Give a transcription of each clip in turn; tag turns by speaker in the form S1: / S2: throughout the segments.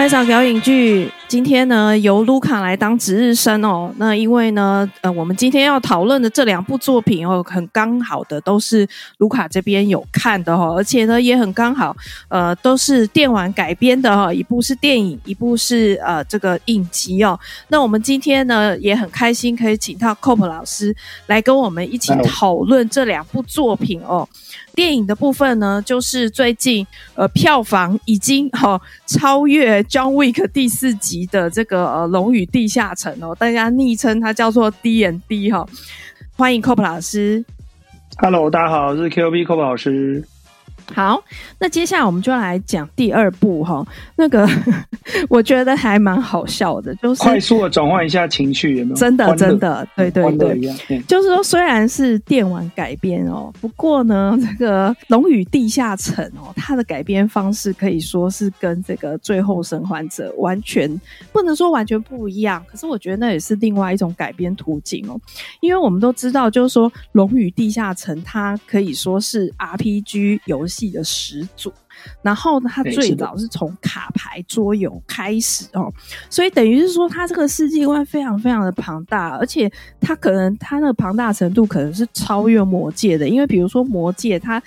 S1: 麦嫂表演剧，今天呢由卢卡来当值日生哦。那因为呢，呃，我们今天要讨论的这两部作品哦，很刚好的都是卢卡这边有看的哦，而且呢也很刚好，呃，都是电玩改编的哈，一部是电影，一部是呃这个影集哦。那我们今天呢也很开心可以请到 Cope 老师来跟我们一起讨论这两部作品哦。电影的部分呢，就是最近呃票房已经哈、超越 John Wick 第四集的这个呃《龙与地下城》哦，大家昵称它叫做 DND 哈、欢迎 Cope 老师。
S2: Hello，大家好，我是 Qb Cope 老师。
S1: 好，那接下来我们就来讲第二部哈。那个我觉得还蛮好笑的，就是
S2: 快速的转换一下情绪，有没有？
S1: 真的，真的，对对对，
S2: 对
S1: 就是说虽然是电玩改编哦，不过呢，这个《龙与地下城》哦，它的改编方式可以说是跟这个《最后生还者》完全不能说完全不一样，可是我觉得那也是另外一种改编途径哦。因为我们都知道，就是说《龙与地下城》它可以说是 RPG 游戏。的始祖，然后他，最早是从卡牌桌游开始哦，所以等于是说，它这个世界观非常非常的庞大，而且他可能他那个庞大程度可能是超越魔界的，因为比如说魔界它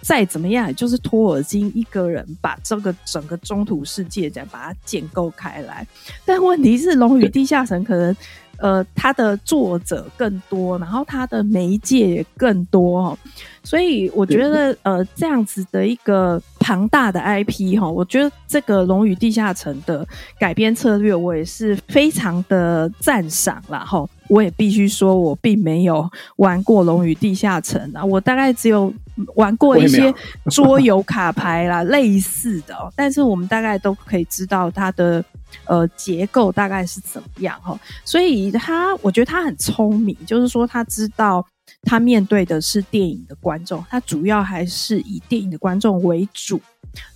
S1: 再怎么样，就是托尔金一个人把这个整个中土世界这样把它建构开来，但问题是《龙与地下城》可能。呃，它的作者更多，然后它的媒介也更多哦，所以我觉得呃，这样子的一个庞大的 IP 哈，我觉得这个《龙与地下城》的改编策略，我也是非常的赞赏啦哈。我也必须说，我并没有玩过《龙与地下城》啊，我大概只有玩过一些桌游卡牌啦，类似的哦，但是我们大概都可以知道它的。呃，结构大概是怎么样哈？所以他，我觉得他很聪明，就是说他知道他面对的是电影的观众，他主要还是以电影的观众为主。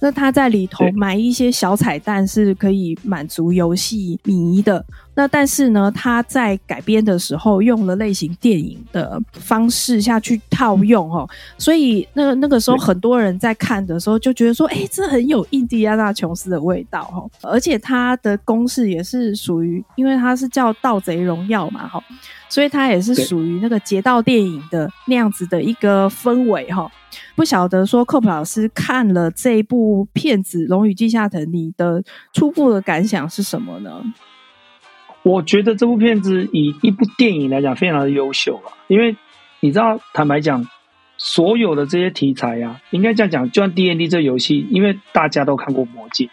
S1: 那他在里头埋一些小彩蛋，是可以满足游戏迷的。那但是呢，他在改编的时候用了类型电影的方式下去套用哦，所以那个那个时候很多人在看的时候就觉得说，哎，这很有印第安纳琼斯的味道哦。而且他的公式也是属于，因为他是叫《盗贼荣耀》嘛哈，所以他也是属于那个劫盗电影的那样子的一个氛围哈。不晓得说 c o p 老师看了这一部片子《龙与地下城》，你的初步的感想是什么呢？
S2: 我觉得这部片子以一部电影来讲，非常的优秀啊。因为你知道，坦白讲，所有的这些题材啊，应该这样讲，就像 D N D 这游戏，因为大家都看过《魔戒》，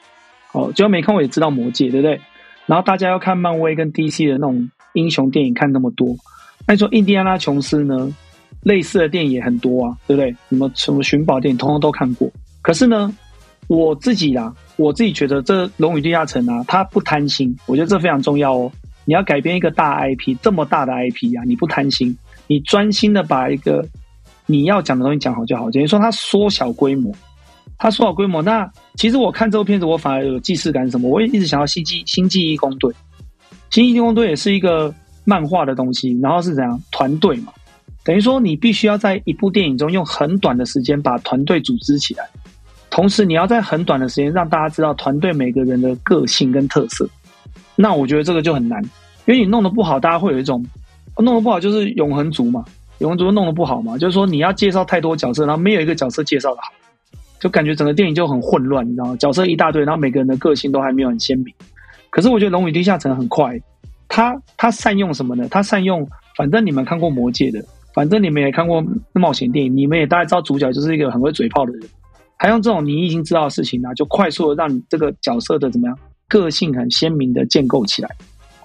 S2: 哦，就算没看过也知道《魔戒》，对不对？然后大家要看漫威跟 DC 的那种英雄电影，看那么多，那说印第安纳琼斯呢？类似的电影也很多啊，对不对？什么什么寻宝电影，通通都看过。可是呢，我自己啦，我自己觉得这《龙与地下城》啊，它不贪心，我觉得这非常重要哦。你要改编一个大 IP，这么大的 IP 啊，你不贪心，你专心的把一个你要讲的东西讲好就好。等于说它缩小规模，它缩小规模。那其实我看这部片子，我反而有既视感什么？我也一直想要星际星际义工队，星际异攻队也是一个漫画的东西，然后是怎样团队嘛？等于说，你必须要在一部电影中用很短的时间把团队组织起来，同时你要在很短的时间让大家知道团队每个人的个性跟特色。那我觉得这个就很难，因为你弄得不好，大家会有一种弄得不好就是永恒族嘛，永恒族弄得不好嘛，就是说你要介绍太多角色，然后没有一个角色介绍的好，就感觉整个电影就很混乱，你知道吗？角色一大堆，然后每个人的个性都还没有很鲜明。可是我觉得《龙与地下城》很快，他他善用什么呢？他善用，反正你们看过《魔戒》的。反正你们也看过冒险电影，你们也大概知道主角就是一个很会嘴炮的人，还用这种你已经知道的事情呢，就快速的让你这个角色的怎么样个性很鲜明的建构起来。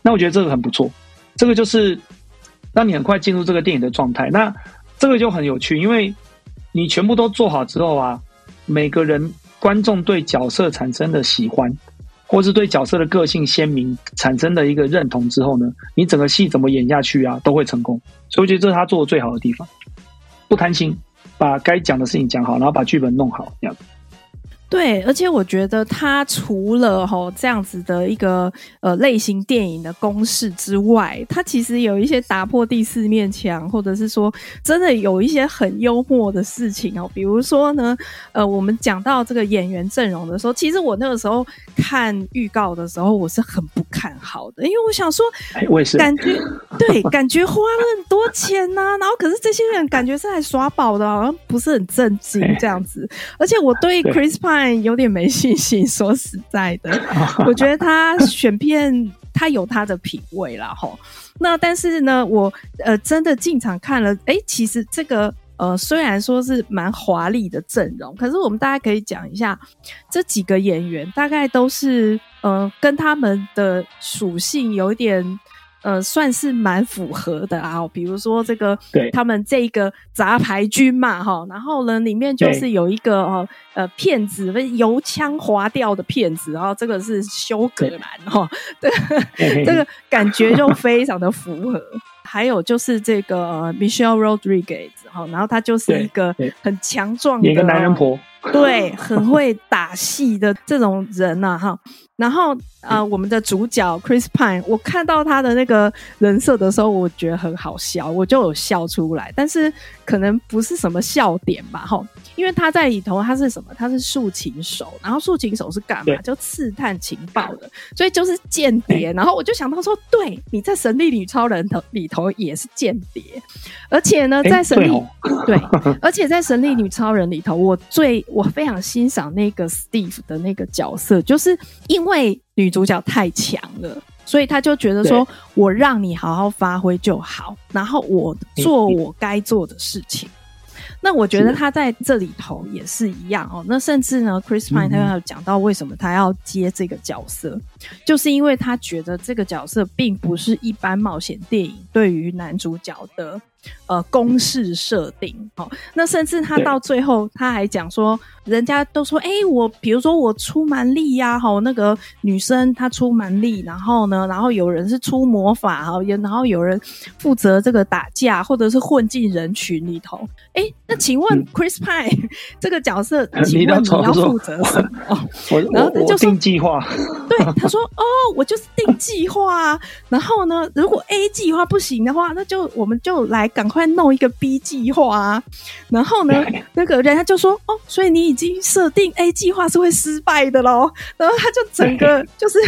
S2: 那我觉得这个很不错，这个就是让你很快进入这个电影的状态。那这个就很有趣，因为你全部都做好之后啊，每个人观众对角色产生的喜欢。或是对角色的个性鲜明产生的一个认同之后呢，你整个戏怎么演下去啊，都会成功。所以我觉得这是他做的最好的地方，不贪心，把该讲的事情讲好，然后把剧本弄好，这样。
S1: 对，而且我觉得他除了吼这样子的一个呃类型电影的公式之外，他其实有一些打破第四面墙，或者是说真的有一些很幽默的事情哦。比如说呢，呃，我们讲到这个演员阵容的时候，其实我那个时候看预告的时候，我是很不看好的，因为我想说，哎
S2: 我也是
S1: 感觉对，感觉花了很多钱呐、啊，然后可是这些人感觉是来耍宝的，好像不是很正经这样子，而且我对 Chris Pine。有点没信心，说实在的，我觉得他选片他有他的品味啦吼。那但是呢，我呃真的进场看了，哎、欸，其实这个呃虽然说是蛮华丽的阵容，可是我们大家可以讲一下这几个演员，大概都是呃跟他们的属性有一点。呃，算是蛮符合的啊，比如说这个，他们这个杂牌军嘛，哈，然后呢，里面就是有一个哦，呃，骗子，油腔滑调的骗子，然后这个是修格兰哈，对，这个感觉就非常的符合。还有就是这个 Michelle Rodriguez 哈，然后他就是一个很强壮的一个男人婆。对，很会打戏的这种人呐，哈。然后呃，我们的主角 Chris Pine，我看到他的那个人设的时候，我觉得很好笑，我就有笑出来。但是可能不是什么笑点吧，哈。因为他在里头他是什么？他是竖琴手，然后竖琴手是干嘛？就刺探情报的，所以就是间谍。然后我就想到说，对，你在《神力女超人》头里头也是间谍，而且呢，在神力 对，而且在《神力女超人》里头，我最我非常欣赏那个 Steve 的那个角色，就是因为女主角太强了，所以他就觉得说我让你好好发挥就好，然后我做我该做的事情。那我觉得他在这里头也是一样哦。那甚至呢，Chris Pine 他有讲到为什么他要接这个角色，嗯、就是因为他觉得这个角色并不是一般冒险电影对于男主角的。呃，公式设定哦，那甚至他到最后他还讲说，人家都说，哎、欸，我比如说我出蛮力呀，哈，那个女生她出蛮力，然后呢，然后有人是出魔法哈，也然后有人负责这个打架，或者是混进人群里头。哎、欸，那请问 Chris Pine、嗯、这个角色，请问你要负责什么？
S2: 我然后他就定计划，
S1: 对，他说，哦，我就是定计划啊。然后呢，如果 A 计划不行的话，那就我们就来。赶快弄一个 B 计划啊！然后呢，那个人家就说：“哦，所以你已经设定 A 计划是会失败的喽。”然后他就整个 就是。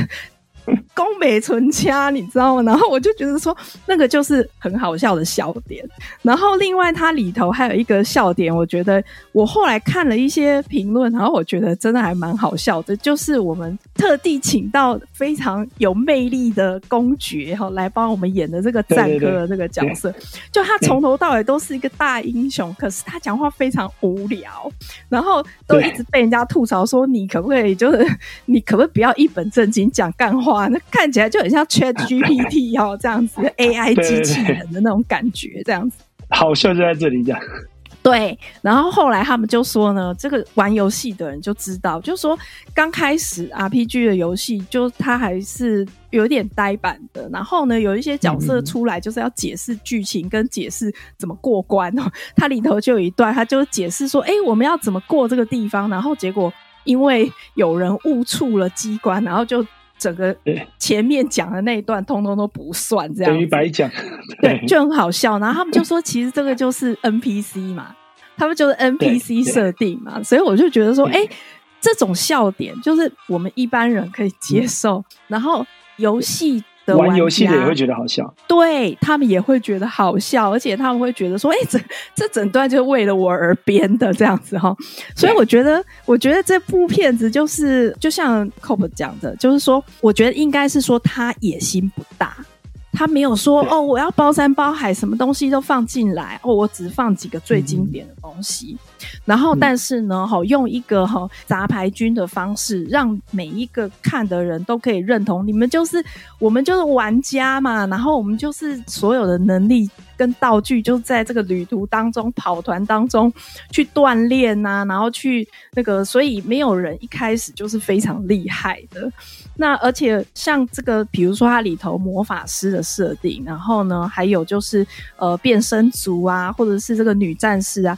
S1: 宫美纯掐，你知道吗？然后我就觉得说，那个就是很好笑的笑点。然后另外，它里头还有一个笑点，我觉得我后来看了一些评论，然后我觉得真的还蛮好笑的，就是我们特地请到非常有魅力的公爵哈来帮我们演的这个赞歌的这个角色。就他从头到尾都是一个大英雄，可是他讲话非常无聊，然后都一直被人家吐槽说，你可不可以就是你可不可以不要一本正经讲干话？哇，那看起来就很像 Chat GPT 哦，这样子 AI 机器人的那种感觉，这样子。
S2: 好笑就在这里，这样。
S1: 对，然后后来他们就说呢，这个玩游戏的人就知道，就是说刚开始 RPG 的游戏，就它还是有点呆板的。然后呢，有一些角色出来就是要解释剧情跟解释怎么过关哦。它里头就有一段，他就解释说，哎，我们要怎么过这个地方？然后结果因为有人误触了机关，然后就。整个前面讲的那一段通通都不算，这样等于白讲，对，就很好笑。然后他们就说，其实这个就是 NPC 嘛，他们就是 NPC 设定嘛，所以我就觉得说，哎、欸，这种笑点就是我们一般人可以接受。然后游戏。
S2: 玩游戏的也会觉得好笑，
S1: 对，他们也会觉得好笑，而且他们会觉得说：“哎、欸，这这整段就是为了我而编的这样子哈。”所以我觉得，我觉得这部片子就是就像 Cope 讲的，就是说，我觉得应该是说他野心不大。他没有说哦，我要包山包海，什么东西都放进来哦，我只放几个最经典的东西。嗯、然后，但是呢，哈，用一个哈杂牌军的方式，让每一个看的人都可以认同，你们就是我们就是玩家嘛。然后我们就是所有的能力跟道具，就在这个旅途当中、跑团当中去锻炼呐，然后去那个，所以没有人一开始就是非常厉害的。那而且像这个，比如说它里头魔法师的设定，然后呢，还有就是呃变身族啊，或者是这个女战士啊，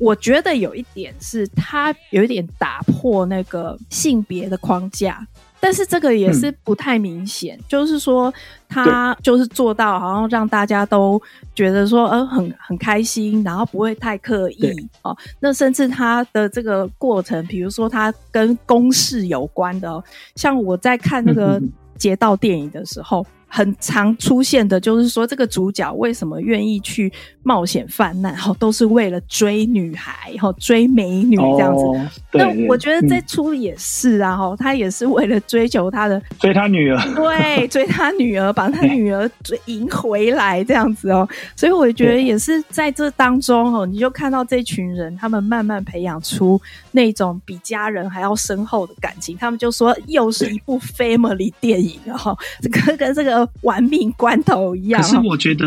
S1: 我觉得有一点是他有一点打破那个性别的框架。但是这个也是不太明显，嗯、就是说他就是做到，好像让大家都觉得说，呃，很很开心，然后不会太刻意哦。那甚至他的这个过程，比如说他跟公事有关的，哦，像我在看那个街道电影的时候。嗯很常出现的就是说，这个主角为什么愿意去冒险犯难？哈，都是为了追女孩，哈，追美女这样子。哦、那我觉得这出也是啊，哈、嗯，他也是为了追求他的
S2: 追他女儿，
S1: 对，追他女儿，把他女儿追赢回来这样子哦。所以我觉得也是在这当中哦，你就看到这群人，他们慢慢培养出那种比家人还要深厚的感情。他们就说，又是一部 family 电影哈，这个跟这个。玩命关头一样。可
S2: 是我觉得，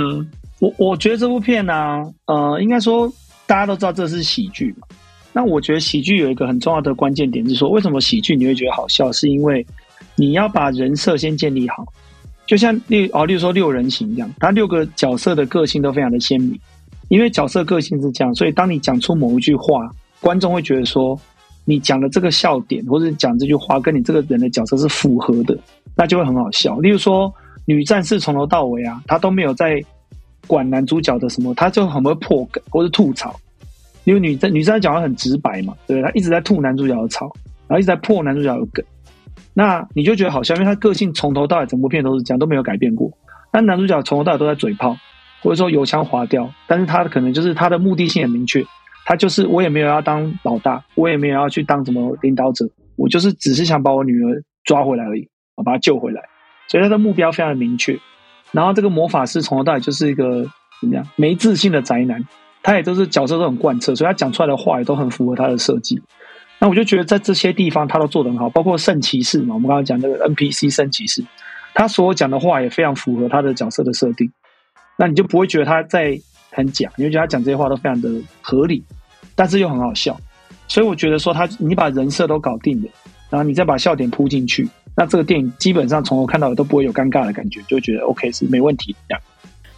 S2: 我我觉得这部片呢、呃，应该说大家都知道这是喜剧嘛。那我觉得喜剧有一个很重要的关键点是说，为什么喜剧你会觉得好笑？是因为你要把人设先建立好。就像例哦，例如说六人行一样，他六个角色的个性都非常的鲜明。因为角色个性是这样，所以当你讲出某一句话，观众会觉得说，你讲的这个笑点或者讲这句话跟你这个人的角色是符合的，那就会很好笑。例如说。女战士从头到尾啊，她都没有在管男主角的什么，她就很会破梗或是吐槽。因为女战女战士讲话很直白嘛，对，她一直在吐男主角的槽，然后一直在破男主角的梗。那你就觉得好笑，因为她个性从头到尾整部片都是这样，都没有改变过。但男主角从头到尾都在嘴炮，或者说油腔滑调，但是他可能就是他的目的性很明确，他就是我也没有要当老大，我也没有要去当什么领导者，我就是只是想把我女儿抓回来而已，我把她救回来。所以他的目标非常的明确，然后这个魔法师从头到尾就是一个怎么样没自信的宅男，他也都是角色都很贯彻，所以他讲出来的话也都很符合他的设计。那我就觉得在这些地方他都做得很好，包括圣骑士嘛，我们刚刚讲那个 NPC 圣骑士，他所讲的话也非常符合他的角色的设定，那你就不会觉得他在很假，你会觉得他讲这些话都非常的合理，但是又很好笑。所以我觉得说他你把人设都搞定了，然后你再把笑点铺进去。那这个电影基本上从头看到尾都不会有尴尬的感觉，就觉得 OK 是没问题这样。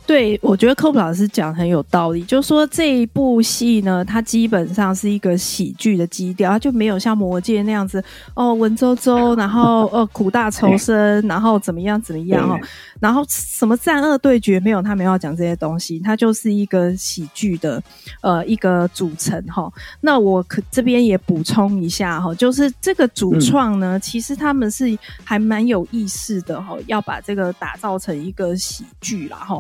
S1: 对，我觉得 Cope 老师讲很有道理，就是说这一部戏呢，它基本上是一个喜剧的基调，它就没有像《魔戒》那样子哦，文绉绉，然后呃苦大仇深，然后怎么样怎么样哦，然后什么善恶对决没有，他没有要讲这些东西，它就是一个喜剧的呃一个组成哈。那我可这边也补充一下哈，就是这个主创呢，其实他们是还蛮有意识的哈，要把这个打造成一个喜剧啦哈。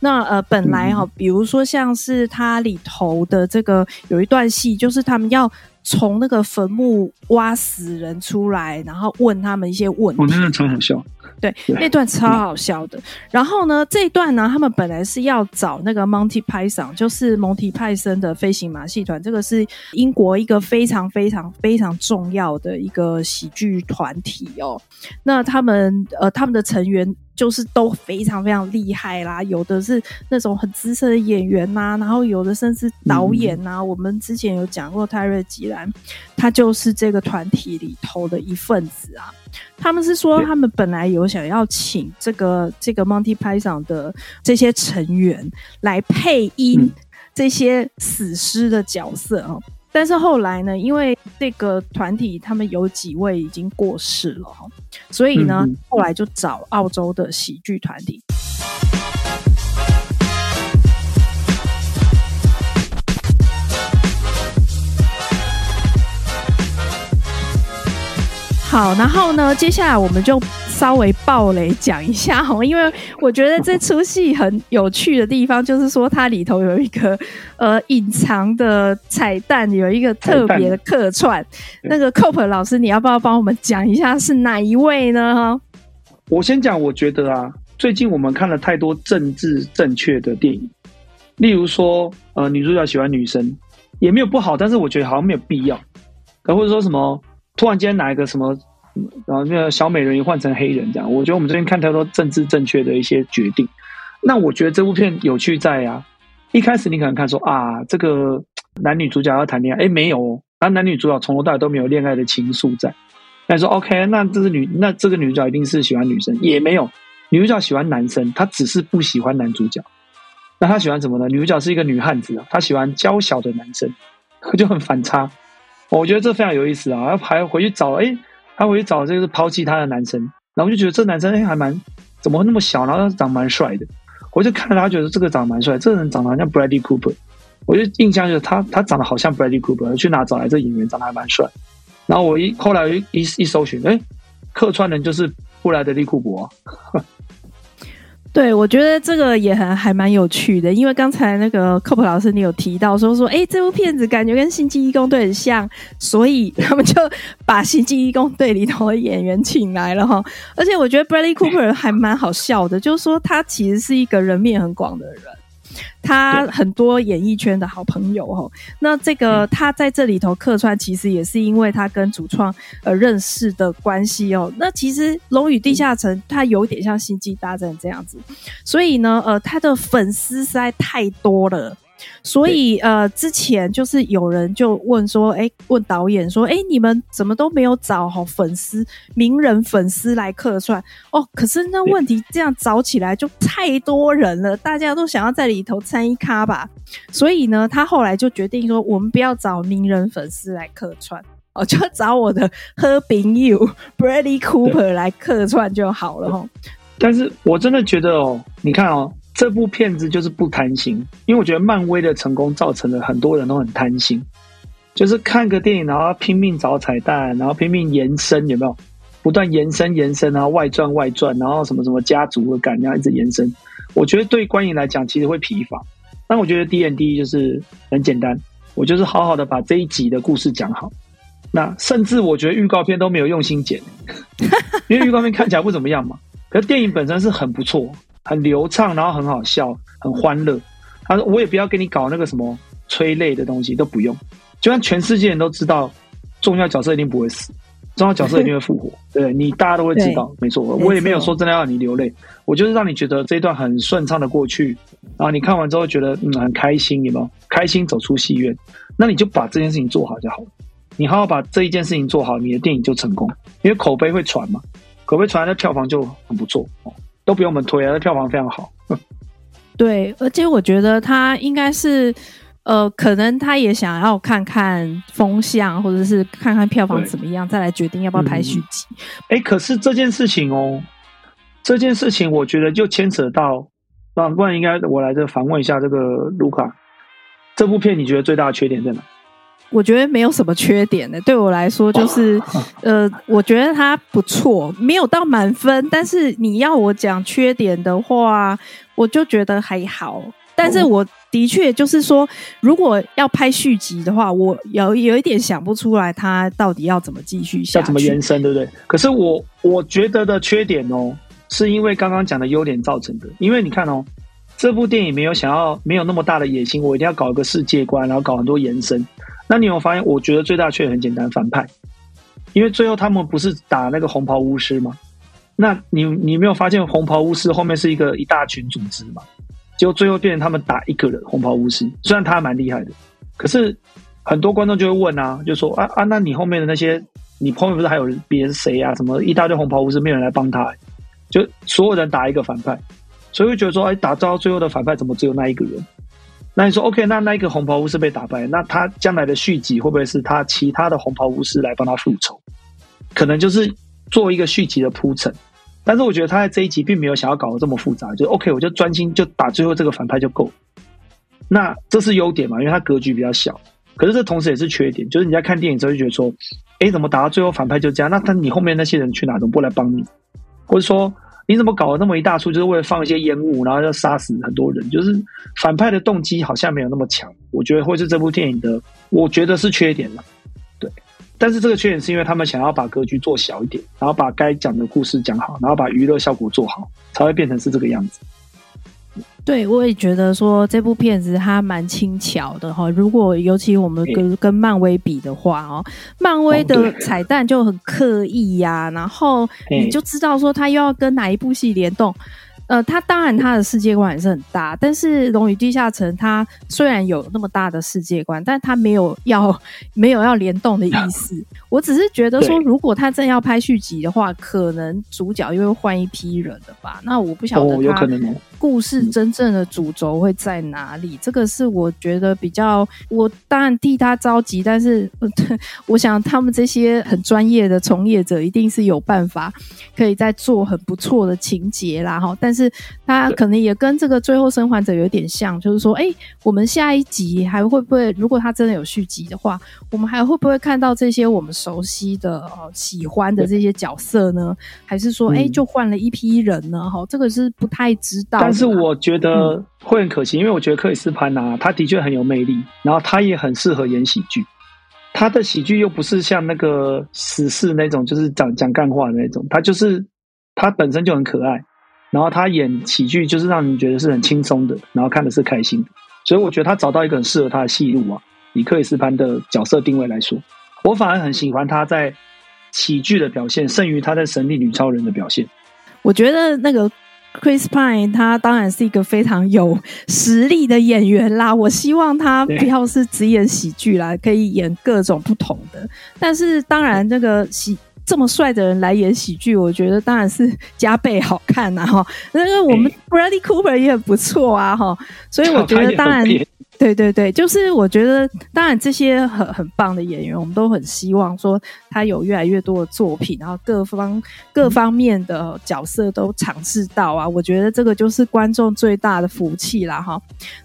S1: 那呃，本来哈，比如说像是它里头的这个有一段戏，就是他们要从那个坟墓挖死人出来，然后问他们一些问题。
S2: 哦，那段超好笑。
S1: 对，那段超好笑的。然后呢，这一段呢，他们本来是要找那个 Monty Python，就是蒙提派森的飞行马戏团，这个是英国一个非常非常非常重要的一个喜剧团体哦。那他们呃，他们的成员。就是都非常非常厉害啦，有的是那种很资深的演员呐、啊，然后有的甚至导演呐、啊嗯。我们之前有讲过泰瑞吉兰，他就是这个团体里头的一份子啊。他们是说，他们本来有想要请这个这个 Monty Python 的这些成员来配音这些死尸的角色哦。但是后来呢，因为这个团体他们有几位已经过世了，所以呢，后来就找澳洲的喜剧团体。好，然后呢，接下来我们就。稍微暴雷讲一下哈，因为我觉得这出戏很有趣的地方，就是说它里头有一个呃隐藏的彩蛋，有一个特别的客串。那个 Cope 老师，你要不要帮我们讲一下是哪一位呢？
S2: 我先讲，我觉得啊，最近我们看了太多政治正确的电影，例如说呃女主角喜欢女生也没有不好，但是我觉得好像没有必要，或者说什么突然间来一个什么。然后那个小美人鱼换成黑人这样，我觉得我们这边看太多政治正确的一些决定。那我觉得这部片有趣在啊，一开始你可能看说啊，这个男女主角要谈恋爱，哎，没有哦，那男女主角从头到尾都没有恋爱的情愫在。那说 OK，那这是女，那这个女主角一定是喜欢女生，也没有，女主角喜欢男生，她只是不喜欢男主角。那她喜欢什么呢？女主角是一个女汉子啊，她喜欢娇小的男生。就很反差。我觉得这非常有意思啊，还回去找，哎，他回去找这个抛弃他的男生，然后我就觉得这男生哎还蛮怎么会那么小，然后长蛮帅的。我就看他，觉得这个长得蛮帅，这个人长得好像 Bradley Cooper。我就印象就是他，他长得好像 Bradley Cooper，去哪找来这演员长得还蛮帅。然后我一后来一一一搜寻，哎，客串人就是布莱德利库珀。
S1: 对，我觉得这个也很还蛮有趣的，因为刚才那个科普老师你有提到说说，哎，这部片子感觉跟《星际义工队》很像，所以 他们就把《星际义工队》里头的演员请来了哈。而且我觉得 Bradley Cooper 还蛮好笑的，就是说他其实是一个人面很广的人。他很多演艺圈的好朋友哦，那这个他在这里头客串，其实也是因为他跟主创呃认识的关系哦。那其实《龙与地下城》它有点像《星际大战》这样子，所以呢，呃，他的粉丝实在太多了。所以呃，之前就是有人就问说，哎、欸，问导演说，哎、欸，你们怎么都没有找好粉丝、名人粉丝来客串？哦，可是那问题这样找起来就太多人了，大家都想要在里头参一咖吧。所以呢，他后来就决定说，我们不要找名人粉丝来客串，哦，就找我的好朋友 Bradley Cooper 来客串就好了齁。
S2: 但是我真的觉得哦，你看哦。这部片子就是不贪心，因为我觉得漫威的成功造成了很多人都很贪心，就是看个电影然后拼命找彩蛋，然后拼命延伸，有没有？不断延伸延伸，然后外传外传，然后什么什么家族的感，然后一直延伸。我觉得对观影来讲其实会疲乏，但我觉得 D N D 就是很简单，我就是好好的把这一集的故事讲好。那甚至我觉得预告片都没有用心剪，因为预告片看起来不怎么样嘛，可是电影本身是很不错。很流畅，然后很好笑，很欢乐。他说：“我也不要给你搞那个什么催泪的东西，都不用。就算全世界人都知道，重要角色一定不会死，重要角色一定会复活。对，你大家都会知道，没错。我也没有说真的要你流泪，我就是让你觉得这一段很顺畅的过去，然后你看完之后觉得嗯很开心，有没有？开心走出戏院，那你就把这件事情做好就好了。你好好把这一件事情做好，你的电影就成功，因为口碑会传嘛，口碑传来的票房就很不错哦。”都不用我们推啊，那票房非常好。
S1: 对，而且我觉得他应该是，呃，可能他也想要看看风向，或者是看看票房怎么样，再来决定要不要拍续集。
S2: 哎、可是这件事情哦，这件事情我觉得就牵扯到，那不然应该我来这反问一下这个卢卡，这部片你觉得最大的缺点在哪？
S1: 我觉得没有什么缺点的，对我来说就是，呃，我觉得它不错，没有到满分。但是你要我讲缺点的话，我就觉得还好。但是我的确就是说，如果要拍续集的话，我有有一点想不出来，它到底要怎么继续下去，要
S2: 怎么延伸，对不对？可是我我觉得的缺点哦，是因为刚刚讲的优点造成的。因为你看哦，这部电影没有想要，没有那么大的野心，我一定要搞一个世界观，然后搞很多延伸。那你有发现？我觉得最大缺点很简单，反派，因为最后他们不是打那个红袍巫师吗？那你你没有发现红袍巫师后面是一个一大群组织吗？结果最后变成他们打一个人，红袍巫师虽然他蛮厉害的，可是很多观众就会问啊，就说啊啊，那你后面的那些，你后面不是还有别人谁啊？什么一大堆红袍巫师，没有人来帮他，就所有人打一个反派，所以会觉得说，哎，打到最后的反派怎么只有那一个人？那你说 OK，那那一个红袍巫师被打败，那他将来的续集会不会是他其他的红袍巫师来帮他复仇？可能就是做一个续集的铺陈。但是我觉得他在这一集并没有想要搞得这么复杂，就 OK，我就专心就打最后这个反派就够。那这是优点嘛，因为他格局比较小。可是这同时也是缺点，就是你在看电影之后就觉得说，哎，怎么打到最后反派就这样？那他你后面那些人去哪？怎么不来帮你？或者说？你怎么搞了那么一大出，就是为了放一些烟雾，然后要杀死很多人？就是反派的动机好像没有那么强，我觉得会是这部电影的，我觉得是缺点了。对，但是这个缺点是因为他们想要把格局做小一点，然后把该讲的故事讲好，然后把娱乐效果做好，才会变成是这个样子。
S1: 对，我也觉得说这部片子它蛮轻巧的哈。如果尤其我们跟跟漫威比的话哦，漫威的彩蛋就很刻意呀、啊，然后你就知道说它又要跟哪一部戏联动。呃，他当然他的世界观也是很大，但是《龙与地下城》它虽然有那么大的世界观，但它没有要没有要联动的意思。我只是觉得说，如果他真要拍续集的话，可能主角又会换一批人了吧？那我不晓得他，故事真正的主轴会在哪里？这个是我觉得比较，我当然替他着急，但是 我想他们这些很专业的从业者一定是有办法可以再做很不错的情节啦哈。但是他可能也跟这个《最后生还者》有点像，就是说，哎，我们下一集还会不会？如果他真的有续集的话，我们还会不会看到这些我们熟悉的、哦喜欢的这些角色呢？还是说，哎，就换了一批人呢？哈，这个是不太知道。
S2: 但是我觉得会很可惜，因为我觉得克里斯潘呐，他的确很有魅力，然后他也很适合演喜剧。他的喜剧又不是像那个死侍那种，就是讲讲干话的那种，他就是他本身就很可爱，然后他演喜剧就是让你觉得是很轻松的，然后看的是开心的。所以我觉得他找到一个很适合他的戏路啊。以克里斯潘的角色定位来说，我反而很喜欢他在喜剧的表现，胜于他在神力女超人的表现。
S1: 我觉得那个。Chris Pine 他当然是一个非常有实力的演员啦，我希望他不要是只演喜剧啦，可以演各种不同的。但是当然，这个喜这么帅的人来演喜剧，我觉得当然是加倍好看呐哈。那个我们 Bradley Cooper 也很不错啊哈，所以我觉得当然。对对对，就是我觉得，当然这些很很棒的演员，我们都很希望说他有越来越多的作品，然后各方各方面的角色都尝试到啊。我觉得这个就是观众最大的福气啦哈。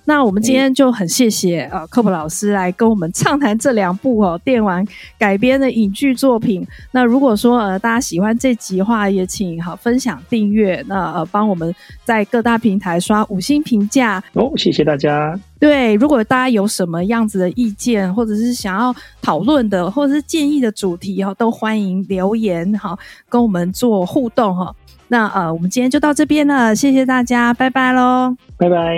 S1: 那我们今天就很谢谢呃 Cob 老师来跟我们畅谈这两部哦电玩改编的影剧作品。那如果说呃大家喜欢这集的话，也请好分享订阅，那呃帮我们在各大平台刷五星评价
S2: 哦，谢谢大家。
S1: 对，如果大家有什么样子的意见，或者是想要讨论的，或者是建议的主题哈，都欢迎留言哈，跟我们做互动哈。那呃，我们今天就到这边了，谢谢大家，拜拜喽，
S2: 拜拜。